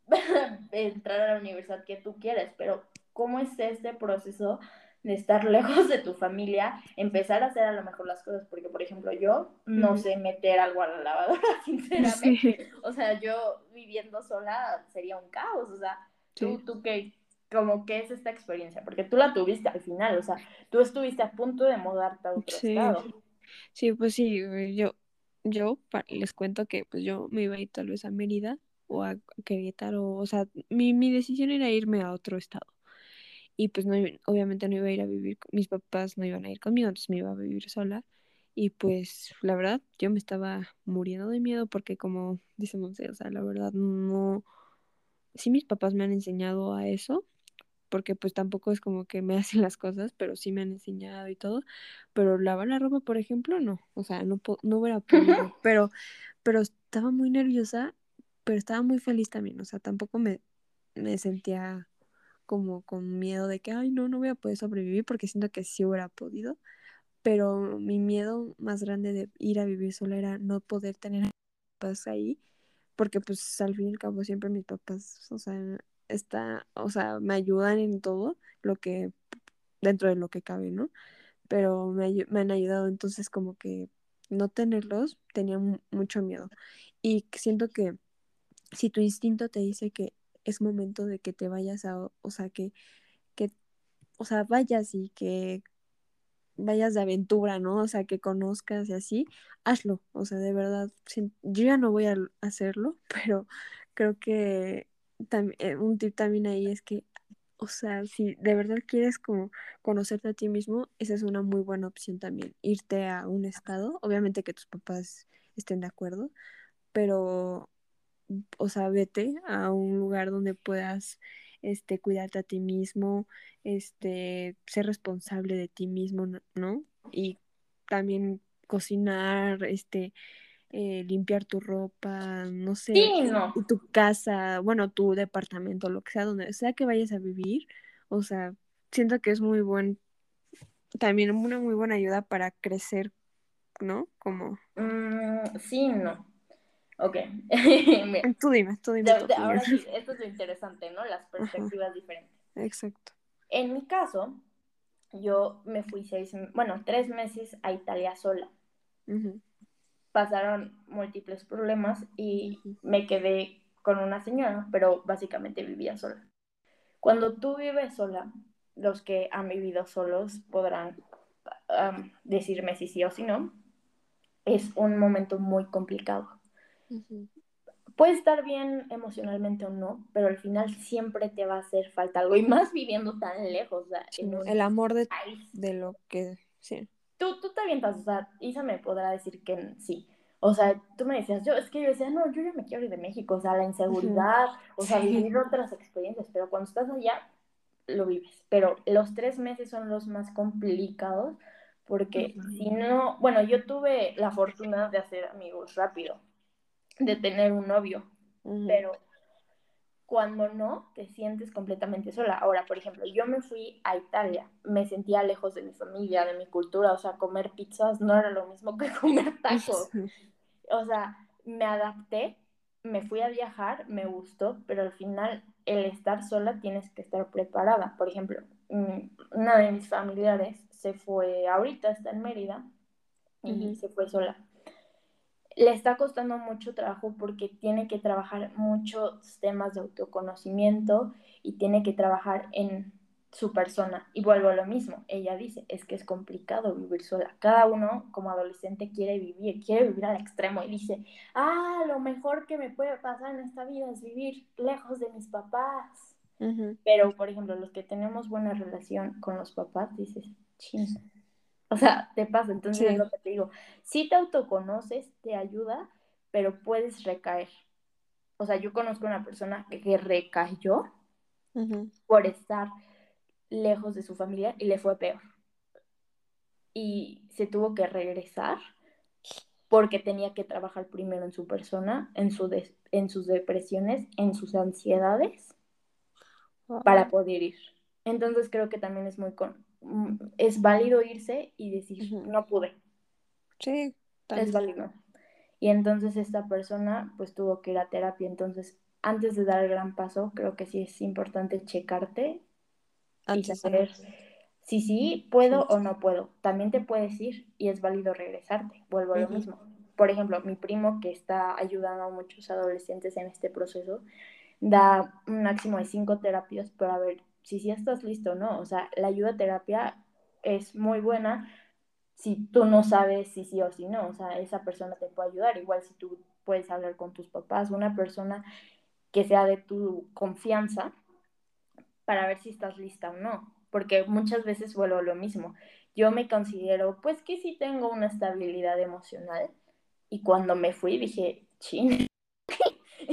(laughs) entrar a la universidad que tú quieres, pero ¿cómo es este proceso de estar (laughs) lejos de tu familia, empezar a hacer a lo mejor las cosas, porque por ejemplo yo no sé meter algo a la lavadora, (laughs) sinceramente, o sea, yo viviendo sola sería un caos, o sea, tú, tú qué, como que es esta experiencia, porque tú la tuviste al final, o sea, tú estuviste a punto de mudarte a otro estado. Sí, pues sí, yo, yo les cuento que pues yo me iba a ir tal vez a Mérida o a Querétaro, o sea, mi, mi decisión era irme a otro estado y pues no, obviamente no iba a ir a vivir, mis papás no iban a ir conmigo, entonces me iba a vivir sola. Y pues la verdad, yo me estaba muriendo de miedo porque como dice Monse, o sea, la verdad no, sí mis papás me han enseñado a eso, porque pues tampoco es como que me (laughs) hacen las cosas, pero sí me han enseñado y todo, pero lavar la ropa, por ejemplo, no, o sea, no, no hubiera podido, (laughs) pero, pero estaba muy nerviosa, pero estaba muy feliz también, o sea, tampoco me, me sentía como con miedo de que, ay, no, no voy a poder sobrevivir porque siento que sí hubiera podido, pero mi miedo más grande de ir a vivir sola era no poder tener a mis papás ahí, porque pues al fin y al cabo siempre mis papás, o sea, está, o sea, me ayudan en todo lo que, dentro de lo que cabe, ¿no? Pero me, me han ayudado, entonces como que no tenerlos tenía mucho miedo. Y siento que si tu instinto te dice que es momento de que te vayas a, o sea, que, que, o sea, vayas y que vayas de aventura, ¿no? O sea, que conozcas y así, hazlo, o sea, de verdad, yo ya no voy a hacerlo, (laughs) pero creo que eh, un tip también ahí es que, o sea, si de verdad quieres como conocerte a ti mismo, esa es una muy buena opción también, irte a un estado, obviamente que tus papás estén de acuerdo, pero o sea, vete a un lugar donde puedas este, cuidarte a ti mismo, este, ser responsable de ti mismo, ¿no? Y también cocinar, este, eh, limpiar tu ropa, no sé, tu casa, bueno, tu departamento, lo que sea, donde sea que vayas a vivir, o sea, siento que es muy buen, también una muy buena ayuda para crecer, ¿no? Como... Mm, sí, no. Ok. (laughs) tú dime, tú dime. ahora sí, esto es lo interesante, ¿no? Las perspectivas diferentes. Exacto. En mi caso, yo me fui seis, bueno, tres meses a Italia sola. Pasaron múltiples problemas y me quedé con una señora, pero básicamente vivía sola. Cuando tú vives sola, los que han vivido solos podrán decirme si sí o si no, es un momento muy complicado Puede estar bien emocionalmente o no, pero al final siempre te va a hacer falta algo, y más viviendo tan lejos. el amor de, de lo que... Sí. Tú, tú te avientas, o sea, Isa me podrá decir que sí. O sea, tú me decías, yo, es que yo decía, no, yo ya me quiero ir de México, o sea, la inseguridad, o sea, vivir otras experiencias, pero cuando estás allá, lo vives. Pero los tres meses son los más complicados, porque si no, bueno, yo tuve la fortuna de hacer amigos rápido, de tener un novio, pero cuando no, te sientes completamente sola. Ahora, por ejemplo, yo me fui a Italia, me sentía lejos de mi familia, de mi cultura, o sea, comer pizzas no era lo mismo que (laughs) comer tacos. O sea, me adapté, me fui a viajar, me gustó, pero al final el estar sola tienes que estar preparada. Por ejemplo, mm, una de mis familiares se fue, ahorita está en Mérida, y se fue sola le está costando mucho trabajo porque tiene que trabajar muchos temas de autoconocimiento y tiene que trabajar en su persona. Y vuelvo a lo mismo, ella dice, es que es complicado vivir sola. Cada uno como adolescente quiere vivir, quiere vivir al extremo y dice, ah, lo mejor que me puede pasar en esta vida es vivir lejos de mis papás. Pero, por ejemplo, los que tenemos buena relación con los papás, dices, ching, o sea, te pasa. Entonces es lo que te digo. Si te autoconoces, te ayuda, pero puedes recaer. O sea, yo conozco una persona que, recayó por estar lejos de su familia y le fue peor. Y se tuvo que regresar porque tenía que trabajar primero en su persona, en, su en sus depresiones, en sus ansiedades, para poder ir. Entonces creo que también es muy, con es válido irse y decir, no pude. Sí, es válido. Y entonces esta persona pues tuvo que ir a terapia. Entonces, antes de dar el gran paso, creo que sí es importante checarte y saber si sí puedo o no puedo. También te puedes ir y es válido regresarte. Vuelvo a lo mismo. Por ejemplo, mi primo que está ayudando a muchos adolescentes en este proceso, da un máximo de cinco terapias para ver si sí estás listo o no. O sea, la ayuda terapia es muy buena si tú no sabes si sí o si no. O sea, esa persona te puede ayudar. Igual si tú puedes hablar con tus papás, una persona que sea de tu confianza para ver si estás lista o no. Porque muchas veces vuelvo lo mismo. Yo me considero, pues que sí tengo una estabilidad emocional. Y cuando me fui dije,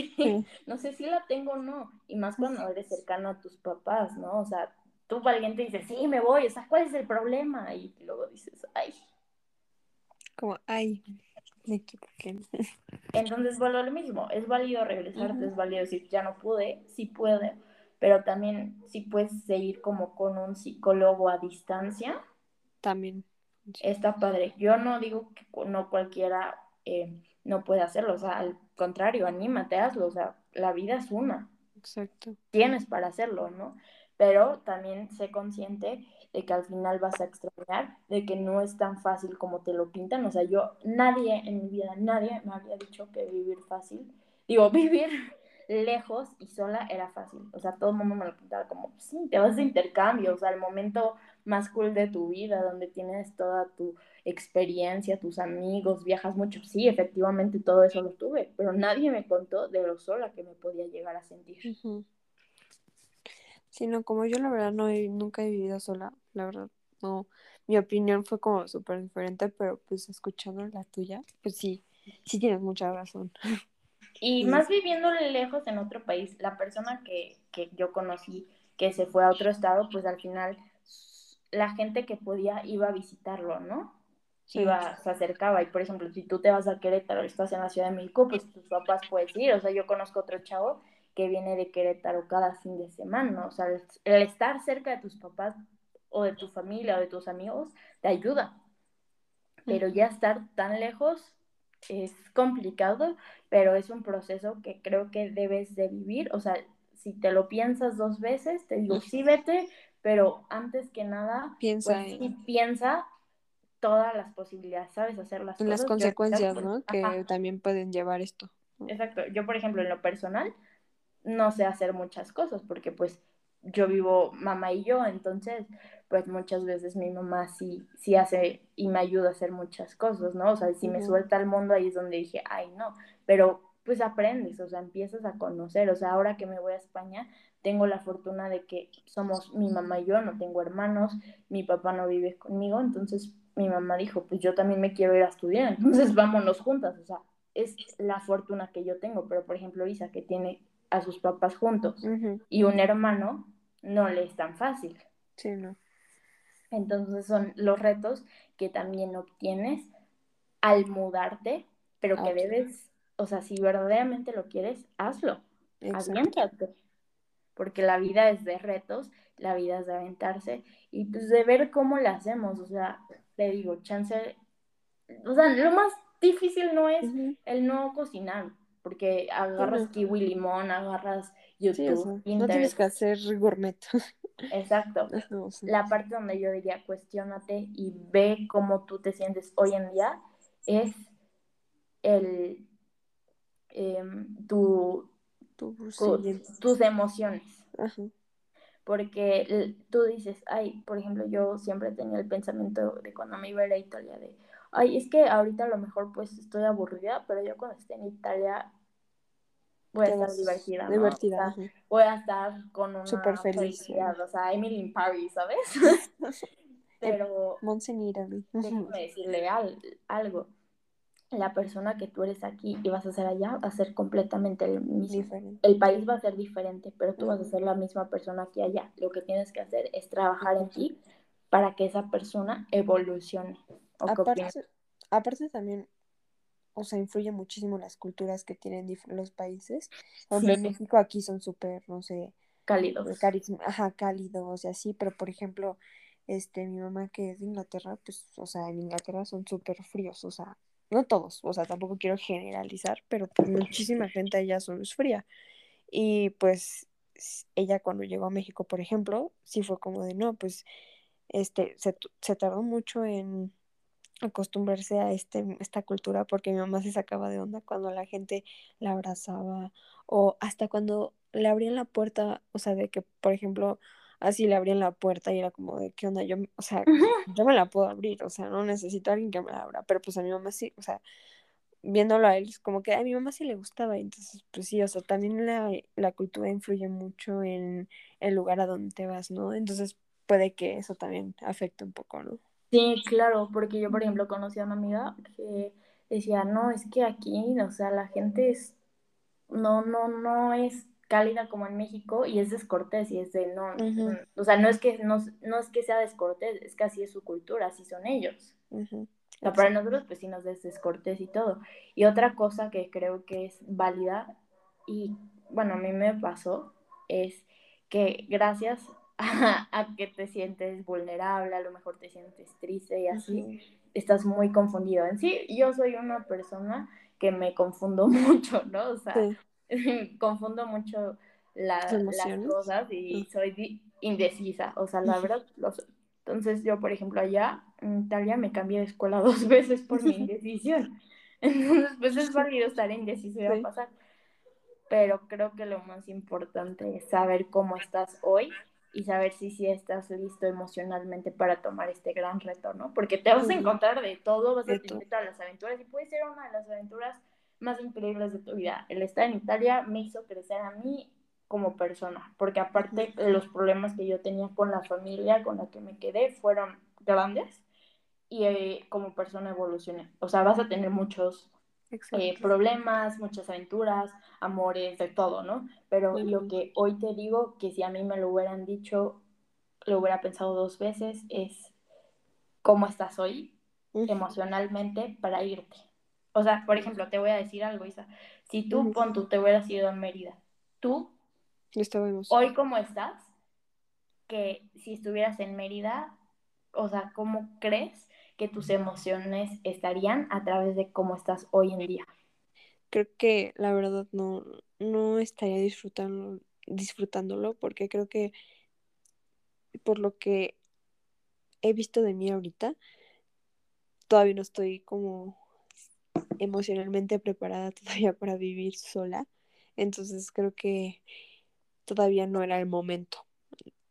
(laughs) no sé si la tengo o no. Y más cuando eres cercano a tus papás, ¿no? O sea, tú valiente dices, sí, me voy, o sea, ¿cuál es el problema? Y luego dices, ay. Como, ay, me equivoqué. Entonces, vuelvo lo mismo, es válido regresarte, es válido decir, ya no pude, sí puede, pero también si puedes seguir como con un psicólogo a distancia. También. Está padre. Yo no digo que no cualquiera eh, no puede hacerlo, o sea, al contrario, anímate, hazlo, o sea, la vida es una. Exacto. Tienes para hacerlo, ¿no? Pero también sé consciente de que al final vas a extrañar, de que no es tan fácil como te lo pintan, o sea, yo, nadie en mi vida, nadie me había dicho que vivir fácil, digo, (laughs) vivir lejos y sola era fácil. O sea, todo el mundo me lo pintaba como, sí, te vas de intercambio, o sea, el momento más cool de tu vida, donde tienes toda tu experiencia, tus amigos, viajas mucho. Sí, efectivamente todo eso lo tuve, pero nadie me contó de lo sola que me podía llegar a sentir. Sí, no, como yo la verdad no he, nunca he vivido sola, la verdad, no. Mi opinión fue como súper diferente, pero pues escuchando la tuya, pues sí, sí tienes mucha razón. (laughs) Y más viviendo lejos en otro país, la persona que, que yo conocí que se fue a otro estado, pues al final la gente que podía iba a visitarlo, ¿no? Iba, se acercaba. Y por ejemplo, si tú te vas a Querétaro estás en la Ciudad de México, pues tus papás puedes ir. O sea, yo conozco otro chavo que viene de Querétaro cada fin de semana, ¿no? O sea, el estar cerca de tus papás o de tu familia o de tus amigos te ayuda. Pero ya estar tan lejos es complicado, pero es un proceso que creo que debes de vivir. O sea, si te lo piensas dos veces, te digo, sí vete, pero antes que nada, piensa, pues, sí piensa todas las posibilidades, ¿sabes? Hacer las cosas. Consecuencias, ¿no? Que también pueden llevar esto. Exacto. Yo, por ejemplo, en lo personal, no sé hacer muchas cosas porque pues yo vivo mamá y yo, entonces pues muchas veces mi mamá sí, sí hace y me ayuda a hacer muchas cosas, ¿no? O sea, si me suelta al mundo ahí es donde dije, ay, no, pero pues aprendes, o sea, empiezas a conocer, o sea, ahora que me voy a España, tengo la fortuna de que somos mi mamá y yo, no tengo hermanos, mi papá no vive conmigo, entonces mi mamá dijo, pues yo también me quiero ir a estudiar, (laughs) entonces vámonos juntas, o sea, es la fortuna que yo tengo, pero por ejemplo Isa, que tiene a sus papás juntos y un hermano, no le es tan fácil. Sí, no. Entonces son los retos que también obtienes al mudarte, pero que debes, o sea, si verdaderamente lo quieres, hazlo. Aviéntate. Porque la vida es de retos, la vida es de aventarse y pues de ver cómo la hacemos. O sea, te digo, chance. O sea, lo más difícil no es el no cocinar, porque agarras kiwi limón, agarras YouTube, No tienes que hacer gourmet. Exacto. (laughs) La parte donde yo diría cuestionate y ve cómo tú te sientes hoy en día es el em, tu, tus emociones. Porque tú dices, ay, por ejemplo, yo siempre tenía el pensamiento de cuando me iba a ir a Italia de, ay, es que ahorita a lo mejor pues estoy aburrida, pero yo cuando esté en Italia voy a estar divertida, Divertida. voy a estar con una Super feliz, o sea, Emily in Paris, ¿sabes? (laughs) (laughs) Pero déjame decirle algo. La persona que tú eres aquí y vas a ser allá va a ser completamente el mismo. El país va a ser diferente, pero tú vas a ser la misma persona que allá. Lo que tienes que hacer es trabajar en ti para que esa persona evolucione. Aparte, aparte también o sea, influye muchísimo las culturas que tienen los países. En México aquí son súper, no sé, cálidos. Carisma, ajá, cálidos y así, pero por ejemplo, este, mi mamá que es de Inglaterra, pues, o sea, en Inglaterra son súper fríos, o sea, no todos, o sea, tampoco quiero generalizar, pero pues muchísima gente allá solo es fría. Y pues ella cuando llegó a México, por ejemplo, sí fue como de, no, pues, este, se, se tardó mucho en acostumbrarse a este, esta cultura porque mi mamá se sacaba de onda cuando la gente la abrazaba o hasta cuando le abrían la puerta, o sea, de que, por ejemplo, así le abrían la puerta y era como de, ¿qué onda? Yo, o sea, yo me la puedo abrir, o sea, no necesito a alguien que me la abra, pero pues a mi mamá sí, o sea, viéndolo a él, es como que a mi mamá sí le gustaba, entonces, pues sí, o sea, también la, la cultura influye mucho en el lugar a donde te vas, ¿no? Entonces, puede que eso también afecte un poco, ¿no? Sí, claro, porque yo, por ejemplo, conocí a una amiga que decía, no, es que aquí, o sea, la gente es, no, no, no es cálida como en México y es descortés y es de, no, o sea, no es que, no, no, es que sea descortés, es que así es su cultura, así son ellos. O sea, para nosotros, pues sí nos es descortés y todo. Y otra cosa que creo que es válida y, bueno, a mí me pasó, es que gracias (laughs) a, que te sientes vulnerable, a lo mejor te sientes triste y así, estás muy confundido. En sí, yo soy una persona que me confundo (laughs) mucho, ¿no? O sea, (laughs) confundo mucho las cosas y soy indecisa, o sea, la verdad, los, entonces yo, por ejemplo, allá en Italia me cambié de escuela (laughs) dos veces por mi (laughs) indecisión. Entonces, pues es válido estar indeciso y va a pasar. Pero creo que lo más importante es saber cómo estás hoy y saber si sí estás listo emocionalmente para tomar este gran reto, ¿no? Porque te vas a encontrar de todo, vas a tener todas las aventuras y puede ser una de las aventuras más increíbles de tu vida. El estar en Italia me hizo crecer a mí como persona, porque aparte los problemas que yo tenía con la familia con la que me quedé fueron grandes y eh, como persona evolucioné. O sea, vas a tener muchos eh, problemas, muchas aventuras, amores, de todo, ¿no? Pero lo que hoy te digo, que si a mí me lo hubieran dicho, lo hubiera pensado dos veces, es cómo estás hoy emocionalmente para irte. O sea, por ejemplo, te voy a decir algo, Isa. Si tú, pon tú, te hubieras ido a Mérida, tú, hoy cómo estás, que si estuvieras en Mérida, o sea, ¿cómo crees que tus emociones estarían a través de cómo estás hoy en día. Creo que la verdad no, no estaría disfrutando, disfrutándolo porque creo que por lo que he visto de mí ahorita, todavía no estoy como emocionalmente preparada (laughs) todavía para vivir sola. Entonces creo que todavía no era el momento.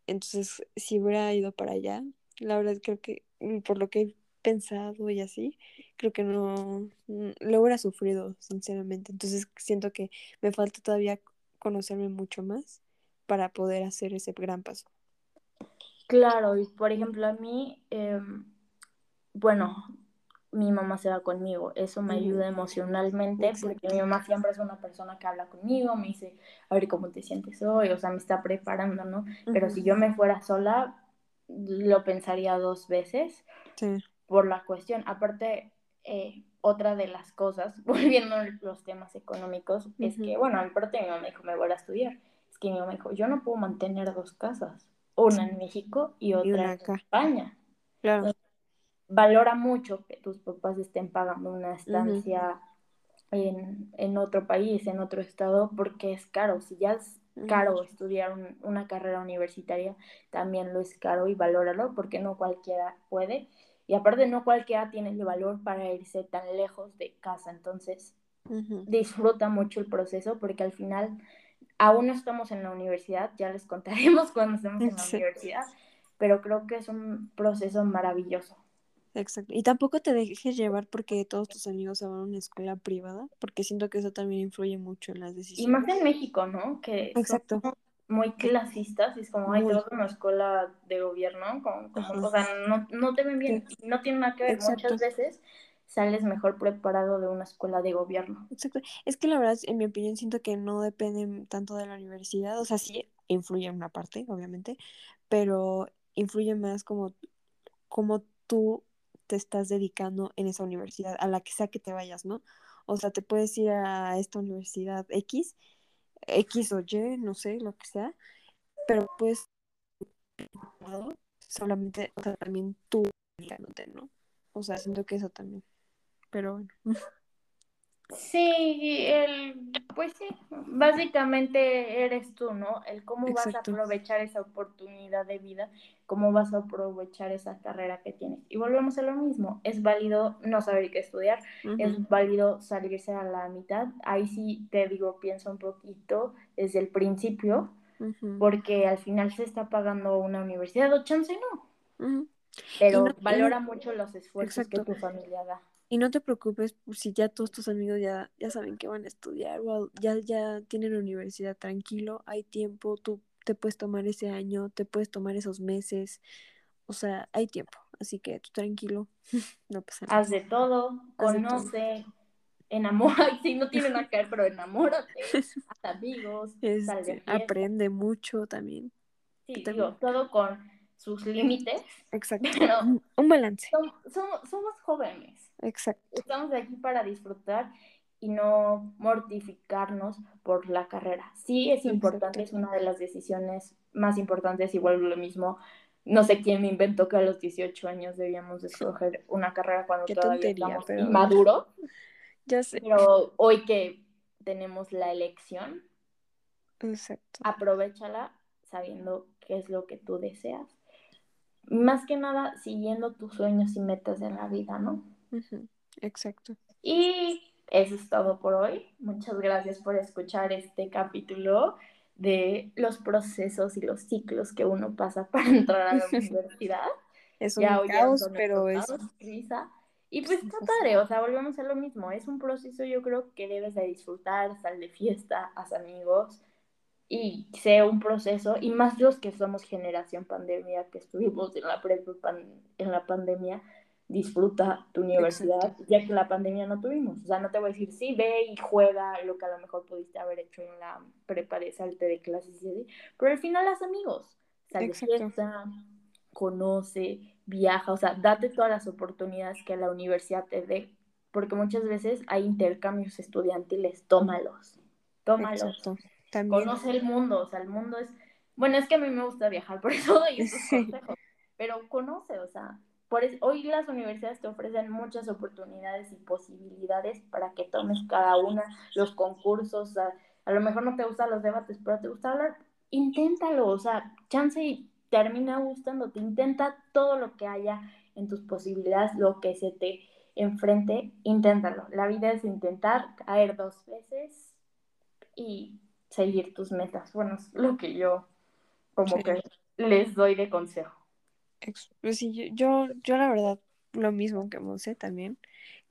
Entonces, si hubiera ido para allá, la verdad creo que por lo que pensado y así, creo que no lo hubiera sufrido, sinceramente. Entonces siento que me falta todavía conocerme mucho más para poder hacer ese gran paso. Claro, y por ejemplo a mí, em, bueno, mi mamá se va conmigo, eso me ayuda emocionalmente porque mi mamá siempre es una persona que habla conmigo, me dice, a ver cómo te sientes hoy, o sea, me está preparando, ¿no? Pero si yo me fuera sola, lo pensaría dos veces. Sí por la cuestión. Aparte, eh, otra de las cosas, (laughs) volviendo a los temas económicos, es que, bueno, aparte mi mamá me dijo, me voy a estudiar. Es que mi mamá dijo, yo no puedo mantener dos casas, una en México y otra en España. Claro. Valora mucho que tus papás estén pagando una estancia en, en, otro país, en otro estado, porque es caro. Si ya es caro estudiar una carrera universitaria, también lo es caro y valóralo, porque no cualquiera puede. Y aparte no cualquiera tiene el valor para irse tan lejos de casa. Entonces, disfruta mucho el proceso porque al final aún no estamos en la universidad, ya les contaremos (laughs) cuando estemos en la universidad, pero creo que es un proceso maravilloso. Exacto. Y tampoco te dejes llevar porque todos tus amigos se van a una escuela privada, porque siento que eso también influye mucho en las decisiones. Y más en México, ¿no? Que Exacto muy clasistas y es como, ay, te vas a una escuela de gobierno, como, o sea, no, no te ven bien, no tiene nada que ver, muchas veces sales mejor preparado de una escuela de gobierno. Exacto. Es que la verdad, en mi opinión, siento que no depende tanto de la universidad, o sea, sí influye en una parte, obviamente, pero influye más como, como tú te estás dedicando en esa universidad, a la que sea que te vayas, ¿no? O sea, te puedes ir a esta universidad X X o Y, no sé, lo que sea, pero pues solamente, o sea, también tú ¿no? O sea, siento que eso también. Pero bueno. (laughs) Sí, el, pues sí, básicamente eres tú, ¿no? El cómo vas a aprovechar esa oportunidad de vida, cómo vas a aprovechar esa carrera que tienes. Y volvemos a lo mismo, es válido no saber qué estudiar, es válido salirse a la mitad. Ahí sí te digo, piensa un poquito desde el principio, porque al final se está pagando una universidad o chance no. Pero valora mucho los esfuerzos que tu familia da. Y no te preocupes si ya todos tus amigos ya, ya saben que van a estudiar o ya, ya tienen universidad tranquilo, hay tiempo, tú te puedes tomar ese año, te puedes tomar esos meses, o sea, hay tiempo, así que tú tranquilo, (laughs) no pasa nada. Haz de todo, conoce, enamora, (laughs) si no tiene nada que ver, pero enamórate, (laughs) haz amigos, este, aprende mucho también. Sí, digo, todo con sus límites. Exacto. un balance. somos, jóvenes. Exacto. Estamos aquí para disfrutar y no mortificarnos por la carrera. Sí es importante, es una de las decisiones más importantes, igual lo mismo. No sé quién me inventó que a los 18 años debíamos escoger (laughs) una carrera cuando todavía estamos pero... (laughs) Ya sé. Pero hoy que tenemos la elección, Exacto. aprovechala sabiendo qué es lo que tú deseas más que nada siguiendo tus sueños y metas en la vida, ¿no? Exacto. Y eso es todo por hoy. Muchas gracias por escuchar este capítulo de los procesos y los ciclos que uno pasa (laughs) para entrar a la (laughs) universidad. es un caos, pero es... Risa. Y pues está padre, o sea, volvemos a lo mismo. Es un proceso yo creo que debes de disfrutar, sal de fiesta, haz amigos, y sea un proceso, y más los que somos generación pandemia, que estuvimos en la, en la pandemia, disfruta tu universidad, ya que la pandemia no tuvimos. O sea, no te voy a decir, sí, ve y juega lo que a lo mejor pudiste haber hecho en la prepa de salte de clases, y pero al final haz amigos, sal de fiesta, conoce, viaja, o sea, date todas las oportunidades que la universidad te dé, porque muchas veces hay intercambios estudiantiles, tómalos, tómalos. Conoce el mundo, o sea, el mundo es... Bueno, es que a mí me gusta viajar, por (laughs) eso doy estos consejos, pero conoce, o sea, por hoy las universidades te ofrecen muchas oportunidades y posibilidades para que tomes cada una, los concursos, a lo mejor no te gustan los debates, pero te gusta hablar, inténtalo, o sea, chance y termina gustándote, intenta todo lo que haya en tus posibilidades, lo que se te enfrente, inténtalo. La vida es intentar caer dos veces y seguir tus metas. Bueno, es lo que yo como que les doy de consejo. Pues sí, yo, yo la verdad, lo mismo que Monse también,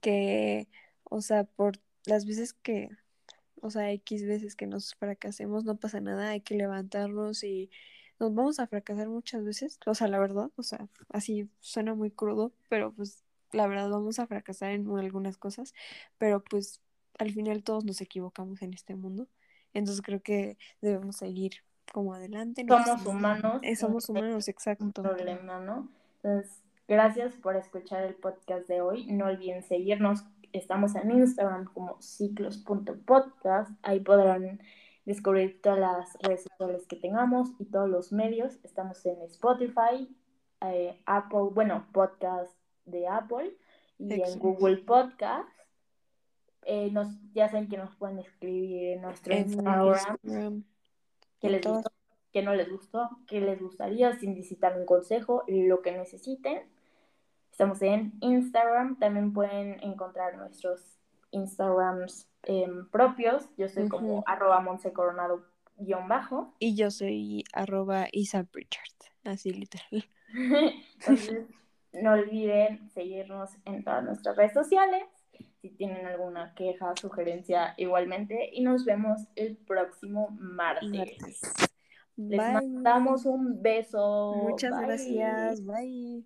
que, o sea, por las veces que, o sea, X veces que nos fracasemos, no pasa nada, hay que levantarnos y nos vamos a fracasar muchas veces, o sea, la verdad, o sea, así suena muy crudo, pero pues la verdad vamos a fracasar en algunas cosas, pero pues al final todos nos equivocamos en este mundo entonces creo que debemos seguir como adelante. somos humanos. Eh, somos humanos, exacto. Problema, ¿no? Entonces, gracias por escuchar el podcast de hoy. No olviden seguirnos. Estamos en Instagram como ciclos.podcast. Ahí podrán descubrir todas las redes sociales que tengamos y todos los medios. Estamos en Spotify, eh, Apple, bueno, podcast de Apple y en Google Podcast. Eh, nos, ya saben que nos pueden escribir en nuestro Instagram. Que les gustó, que no les gustó, que les gustaría, sin necesitar un consejo, lo que necesiten. Estamos en Instagram. También pueden encontrar nuestros Instagrams em, propios. Yo soy como arroba monsecoronado guion bajo. Y yo soy arroba Isa así literal. (laughs) Entonces, no olviden seguirnos en todas nuestras redes sociales si tienen alguna queja, sugerencia, igualmente. Y nos vemos el próximo martes. Les mandamos un beso. Muchas gracias. Bye.